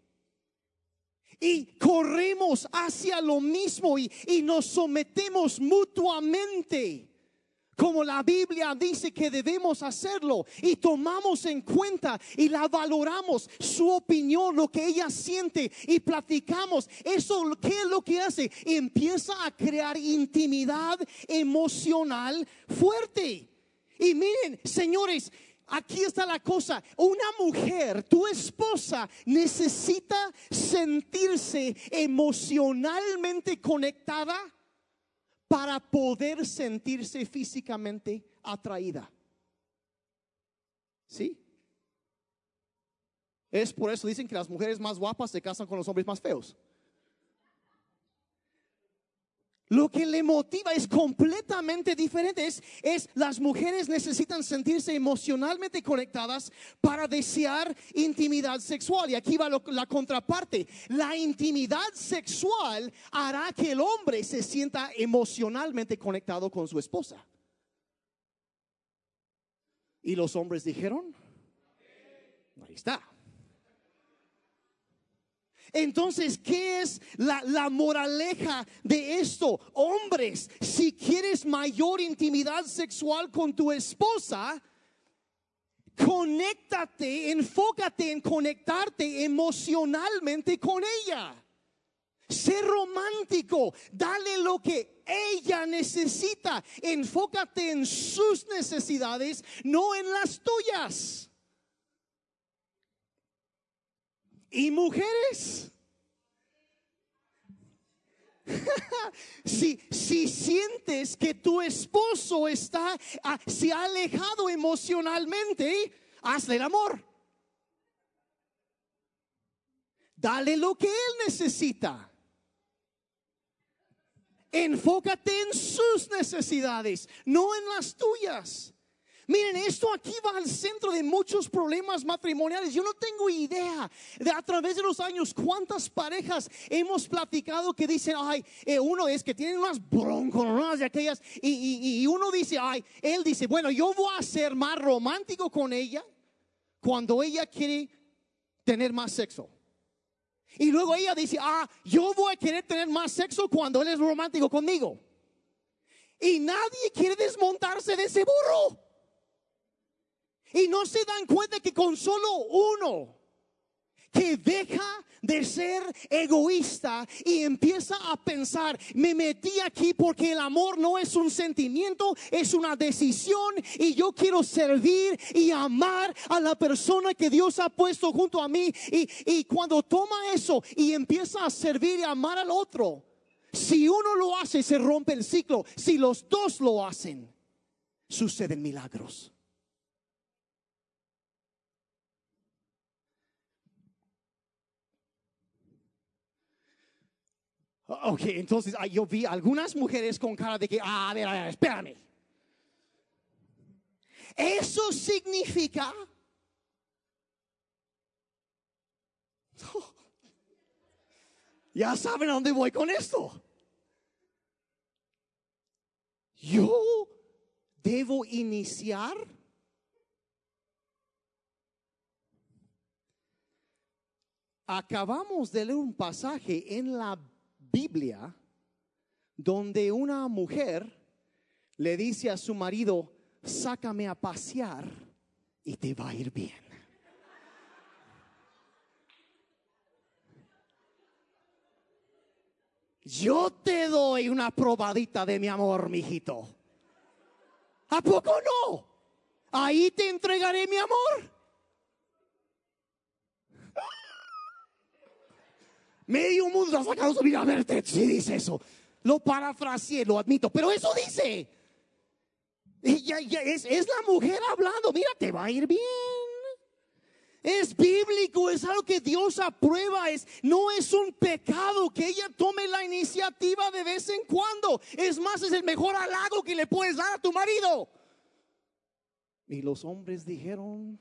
y corremos hacia lo mismo y, nos sometemos mutuamente. Como la Biblia dice que debemos hacerlo y tomamos en cuenta y la valoramos, su opinión, lo que ella siente y platicamos. Eso, ¿qué es lo que hace? Empieza a crear intimidad emocional fuerte. Y miren, señores, Aquí está la cosa. Una mujer, tu esposa, necesita sentirse emocionalmente conectada para poder sentirse físicamente atraída. ¿Sí? Es por eso dicen que las mujeres más guapas se casan con los hombres más feos. Lo que le motiva es completamente diferente. Es, es las mujeres necesitan sentirse emocionalmente conectadas para desear intimidad sexual. Y aquí va la contraparte. La intimidad sexual hará que el hombre se sienta emocionalmente conectado con su esposa. Y los hombres dijeron, ahí está. Entonces, ¿qué es la, moraleja de esto? Hombres, si quieres mayor intimidad sexual con tu esposa, conéctate, enfócate en conectarte emocionalmente con ella. Sé romántico, dale lo que ella necesita. Enfócate en sus necesidades, no en las tuyas. Y mujeres, (laughs) si, si sientes que tu esposo está, ah, se ha alejado emocionalmente, hazle el amor. Dale lo que él necesita. Enfócate en sus necesidades, no en las tuyas. Miren, esto aquí va al centro de muchos problemas matrimoniales. Yo no tengo idea de a través de los años cuántas parejas hemos platicado que dicen, ay, eh, uno es que tienen unas bronconas de aquellas y, y- y uno dice, ay, él dice, bueno, yo voy a ser más romántico con ella cuando ella quiere tener más sexo. Y luego ella dice, ah, yo voy a querer tener más sexo cuando él es romántico conmigo. Y nadie quiere desmontarse de ese burro. Y no se dan cuenta que con solo uno que deja de ser egoísta y empieza a pensar, me metí aquí porque el amor no es un sentimiento, es una decisión y yo quiero servir y amar a la persona que Dios ha puesto junto a mí. Y, y cuando toma eso y empieza a servir y amar al otro, si uno lo hace, se rompe el ciclo. Si los dos lo hacen, suceden milagros. Ok, entonces ah, yo vi algunas mujeres con cara de que, ah, a ver, a ver, espérame. Eso significa (laughs) ya saben a dónde voy con esto. Yo debo iniciar Acabamos de leer un pasaje en la Biblia donde una mujer le dice a su marido, sácame a pasear y te va a ir bien. Yo te doy una probadita de mi amor, mijito. ¿A poco no? Ahí te entregaré mi amor. Medio mundo ha sacado su vida a verte si dice eso. Lo parafraseé, lo admito, pero eso dice. Es la mujer hablando, mira, te va a ir bien. Es bíblico, es algo que Dios aprueba, es, no es un pecado que ella tome la iniciativa de vez en cuando. Es más, es el mejor halago que le puedes dar a tu marido. Y los hombres dijeron,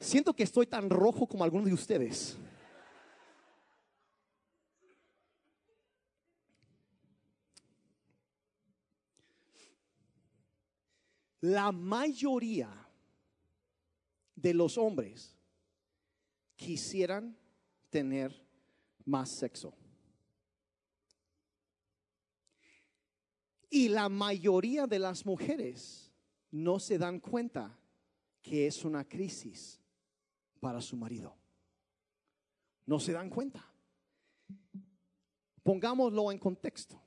siento que estoy tan rojo como algunos de ustedes. La mayoría de los hombres quisieran tener más sexo. Y la mayoría de las mujeres no se dan cuenta que es una crisis para su marido. No se dan cuenta. Pongámoslo en contexto.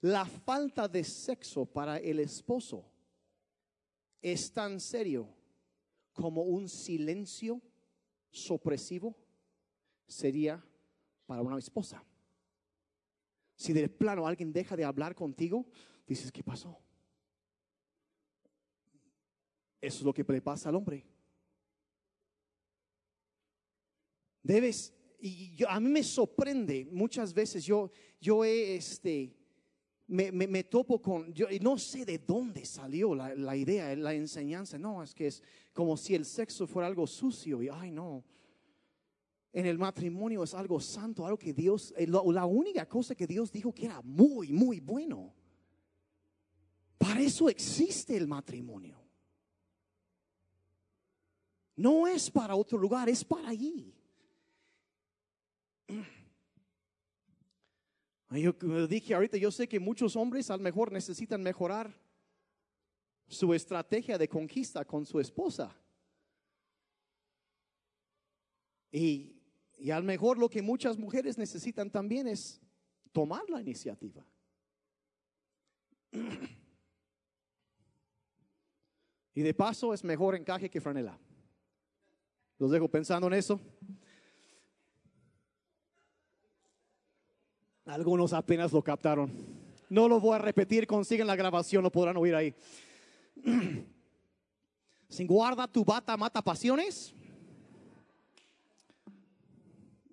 La falta de sexo para el esposo es tan serio como un silencio sopresivo sería para una esposa. Si de plano alguien deja de hablar contigo, dices, ¿qué pasó? Eso es lo que le pasa al hombre. Debes, y yo- a mí me sorprende muchas veces, yo, yo he, este, me, me- topo con, yo y no sé de dónde salió la, la idea, la enseñanza, no, es que es como si el sexo fuera algo sucio y, ay, no. En el matrimonio es algo santo, algo que Dios, eh, lo- la única cosa que Dios dijo que era muy, muy bueno. Para eso existe el matrimonio. No es para otro lugar, es para allí. Yo dije ahorita, yo sé que muchos hombres a lo mejor necesitan mejorar su estrategia de conquista con su esposa. Y, y a lo mejor lo que muchas mujeres necesitan también es tomar la iniciativa. Y de paso es mejor encaje que franela. Los dejo pensando en eso. Algunos apenas lo captaron. No lo voy a repetir, consiguen la grabación, lo podrán oír ahí. (clears throat) Sin guarda tu bata mata pasiones.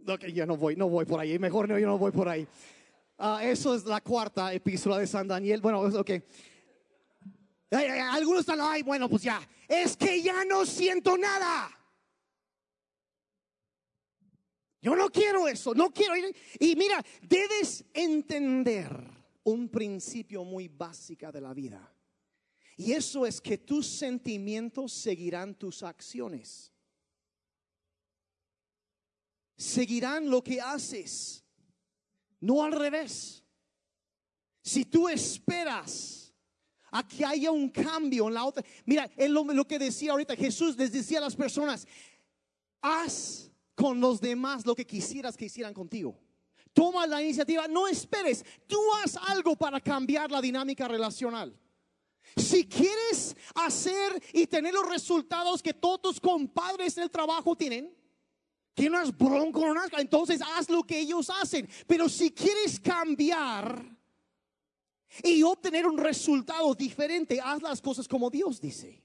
Ok, ya no voy, no voy por ahí. Mejor no, yo no voy por ahí. Ah, eso es la cuarta epístola de San Daniel. Bueno, es- ok. Algunos están, ay, bueno, pues ya. Es que ya no siento nada. Yo no quiero eso, no quiero ir. Y mira, debes entender un principio muy básico de la vida. Y eso es que tus sentimientos seguirán tus acciones. Seguirán lo que haces, no al revés. Si tú esperas a que haya un cambio en la otra, mira, es lo, lo que decía ahorita Jesús les decía a las personas, haz con los demás lo que quisieras que hicieran contigo. Toma la iniciativa, no esperes, tú haz algo para cambiar la dinámica relacional. Si quieres hacer y tener los resultados que todos tus compadres en el trabajo tienen, que no es bronco, entonces haz lo que ellos hacen. Pero si quieres cambiar y obtener un resultado diferente, haz las cosas como Dios dice.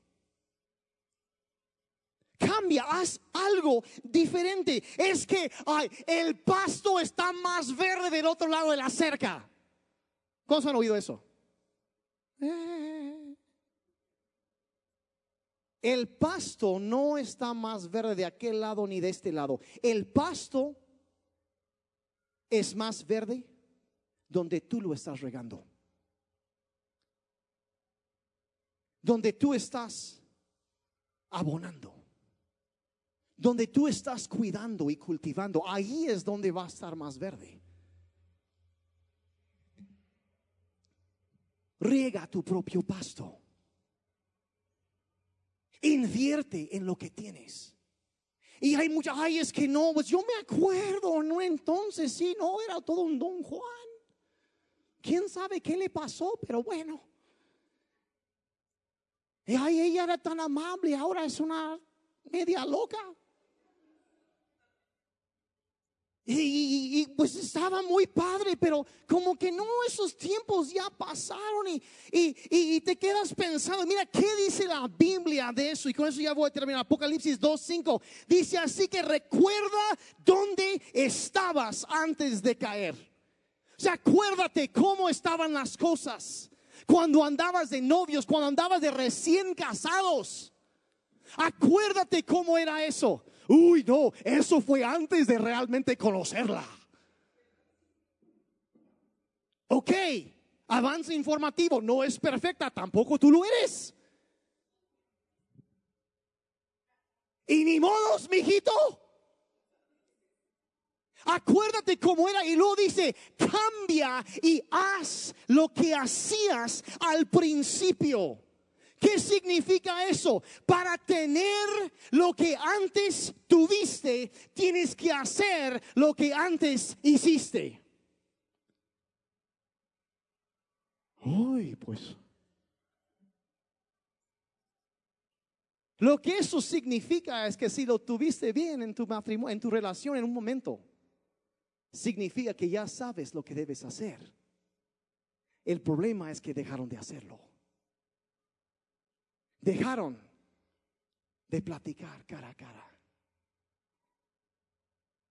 Cambia, haz algo diferente. Es que ay, el pasto está más verde del otro lado de la cerca. ¿Cuántos han oído eso? Eh. El pasto no está más verde de aquel lado ni de este lado. El pasto es más verde donde tú lo estás regando. Donde tú estás abonando. Donde tú estás cuidando y cultivando. Ahí es donde va a estar más verde. Riega tu propio pasto. Invierte en lo que tienes. Y hay mucha, ay, es que no, pues yo me acuerdo, no, entonces sí, no, era todo un don Juan. ¿Quién sabe qué le pasó? Pero bueno. Y ay, ella era tan amable, ahora es una media loca. Y, pues estaba muy padre, pero como que no, esos tiempos ya pasaron y, te quedas pensando, mira, ¿qué dice la Biblia de eso? Y con eso ya voy a terminar. Apocalipsis 2.5 dice así que recuerda dónde estabas antes de caer. Acuérdate cómo estaban las cosas cuando andabas de novios, cuando andabas de recién casados. Acuérdate cómo era eso. Uy, no, eso fue antes de realmente conocerla. Ok, avance informativo, no es perfecta, tampoco tú lo eres. Y ni modos, mijito. Acuérdate cómo era y luego dice, cambia y haz lo que hacías al principio. ¿Qué significa eso? Para tener lo que antes tuviste, tienes que hacer lo que antes hiciste. Uy, pues. Lo que eso significa es que si lo tuviste bien en tu matrimonio, en tu relación en un momento, significa que ya sabes lo que debes hacer. El problema es que dejaron de hacerlo. Dejaron de platicar cara a cara.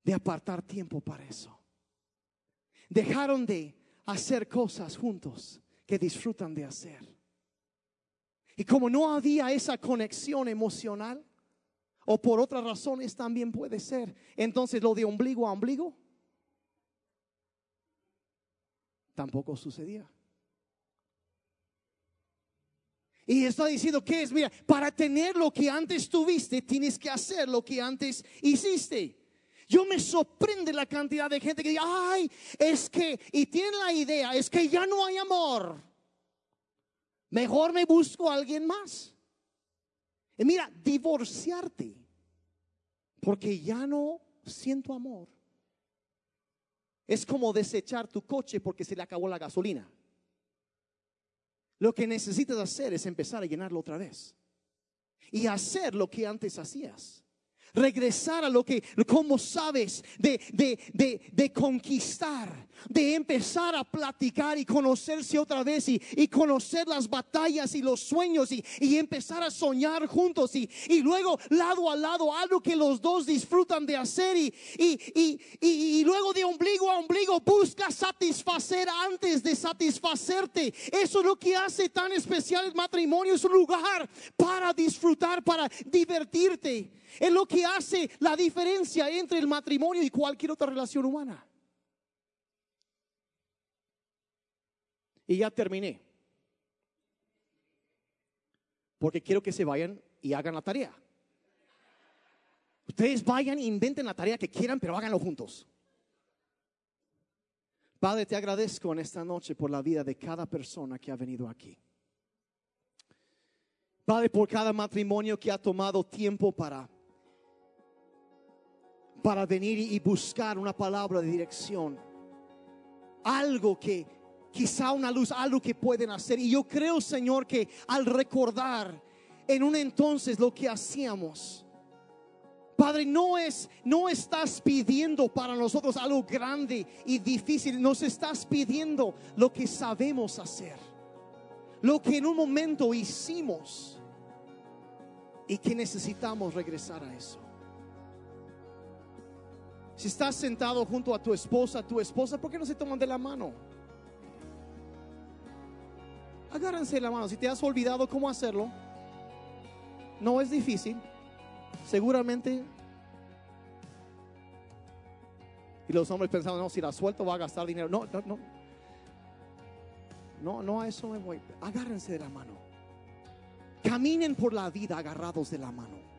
de apartar tiempo para eso. Dejaron de hacer cosas juntos que disfrutan de hacer. Y como no había esa conexión emocional, o por otras razones también puede ser, entonces lo de ombligo a ombligo tampoco sucedía. Y está diciendo que es, mira, para tener lo que antes tuviste, tienes que hacer lo que antes hiciste. Yo me sorprende la cantidad de gente que dice, ay, es que, y tienen la idea, es que ya no hay amor. Mejor me busco a alguien más. Y mira, divorciarte, porque ya no siento amor. Es como desechar tu coche porque se le acabó la gasolina. Lo que necesitas hacer es empezar a llenarlo otra vez. Y hacer lo que antes hacías regresar a lo que, como sabes, de, de, de, de, conquistar, de empezar a platicar y conocerse otra vez y, y conocer las batallas y los sueños y, y empezar a soñar juntos y, y, luego lado a lado algo que los dos disfrutan de hacer y, y luego de ombligo a ombligo busca satisfacer antes de satisfacerte. Eso es lo que hace tan especial el matrimonio, es un lugar para disfrutar, para divertirte. Es lo que hace la diferencia entre el matrimonio y cualquier otra relación humana. Y ya terminé. Porque quiero que se vayan y hagan la tarea. Ustedes vayan e inventen la tarea que quieran, pero háganlo juntos. Padre, te agradezco en esta noche por la vida de cada persona que ha venido aquí. Padre, por cada matrimonio que ha tomado tiempo para para venir y buscar una palabra de dirección. Algo que quizá una luz, algo que pueden hacer. Y yo creo, Señor, que al recordar en un entonces lo que hacíamos, Padre, no es, no estás pidiendo para nosotros algo grande y difícil, nos estás pidiendo lo que sabemos hacer, lo que en un momento hicimos y que necesitamos regresar a eso. Si estás sentado junto a tu esposa, tu esposa, ¿por qué no se toman de la mano? Agárrense la mano. Si te has olvidado cómo hacerlo, no es difícil. Seguramente. Y los hombres pensando, no, si la suelto va a gastar dinero. No, no, no. No, no a eso me voy. Agárrense de la mano. Caminen por la vida agarrados de la mano.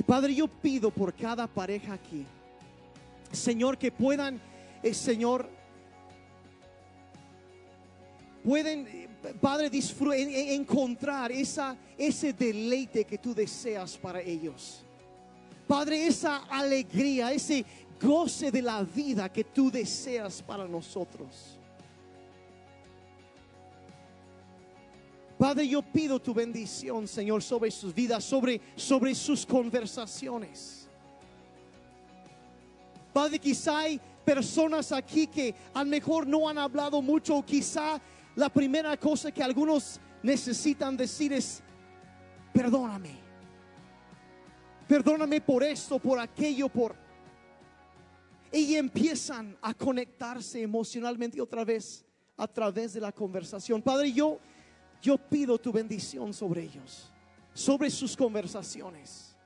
Y Padre, yo pido por cada pareja aquí, Señor, que puedan, eh, Señor, pueden, eh, Padre, encontrar esa, ese deleite que tú deseas para ellos. Padre, esa alegría, ese goce de la vida que tú deseas para nosotros. Padre, yo pido tu bendición, Señor, sobre sus vidas, sobre, sobre sus conversaciones. Padre, quizá hay personas aquí que a lo mejor no han hablado mucho, quizá la primera cosa que algunos necesitan decir es, perdóname. Perdóname por esto, por aquello, por... Y empiezan a conectarse emocionalmente otra vez a través de la conversación. Padre, yo yo pido tu bendición sobre ellos, sobre sus conversaciones.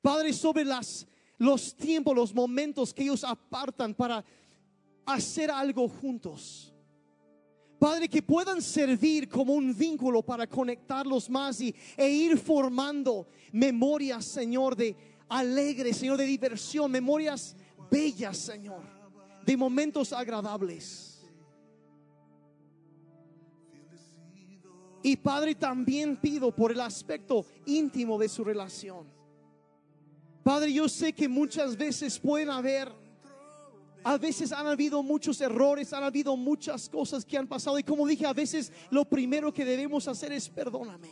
Padre, sobre las, los tiempos, los momentos que ellos apartan para hacer algo juntos. Padre, que puedan servir como un vínculo para conectarlos más y, e ir formando memorias, Señor, de alegre, Señor, de diversión, memorias bellas, Señor, de momentos agradables. Y Padre, también pido por el aspecto íntimo de su relación. Padre, yo sé que muchas veces pueden haber, a veces han habido muchos errores, han habido muchas cosas que han pasado. Y como dije, a veces lo primero que debemos hacer es perdóname.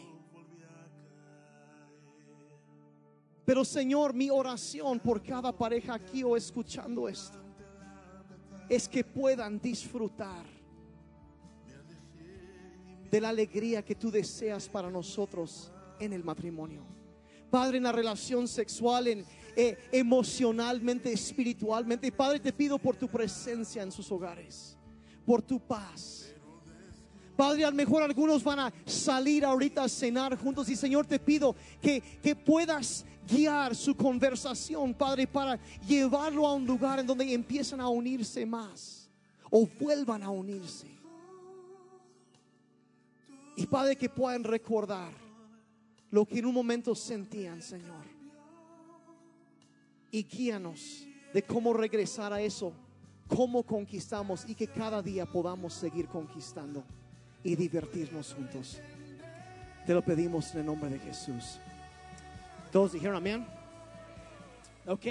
Pero Señor, mi oración por cada pareja aquí o escuchando esto es que puedan disfrutar de la alegría que tú deseas para nosotros en el matrimonio. Padre, en la relación sexual, en, eh, emocionalmente, espiritualmente. Padre, te pido por tu presencia en sus hogares, por tu paz. Padre, a lo mejor algunos van a salir ahorita a cenar juntos y Señor te pido que, que puedas guiar su conversación, Padre, para llevarlo a un lugar en donde empiezan a unirse más o vuelvan a unirse. Y Padre, que puedan recordar lo que en un momento sentían, Señor. Y guíanos de cómo regresar a eso, cómo conquistamos y que cada día podamos seguir conquistando y divertirnos juntos. Te lo pedimos en el nombre de Jesús. Todos dijeron amén. Ok.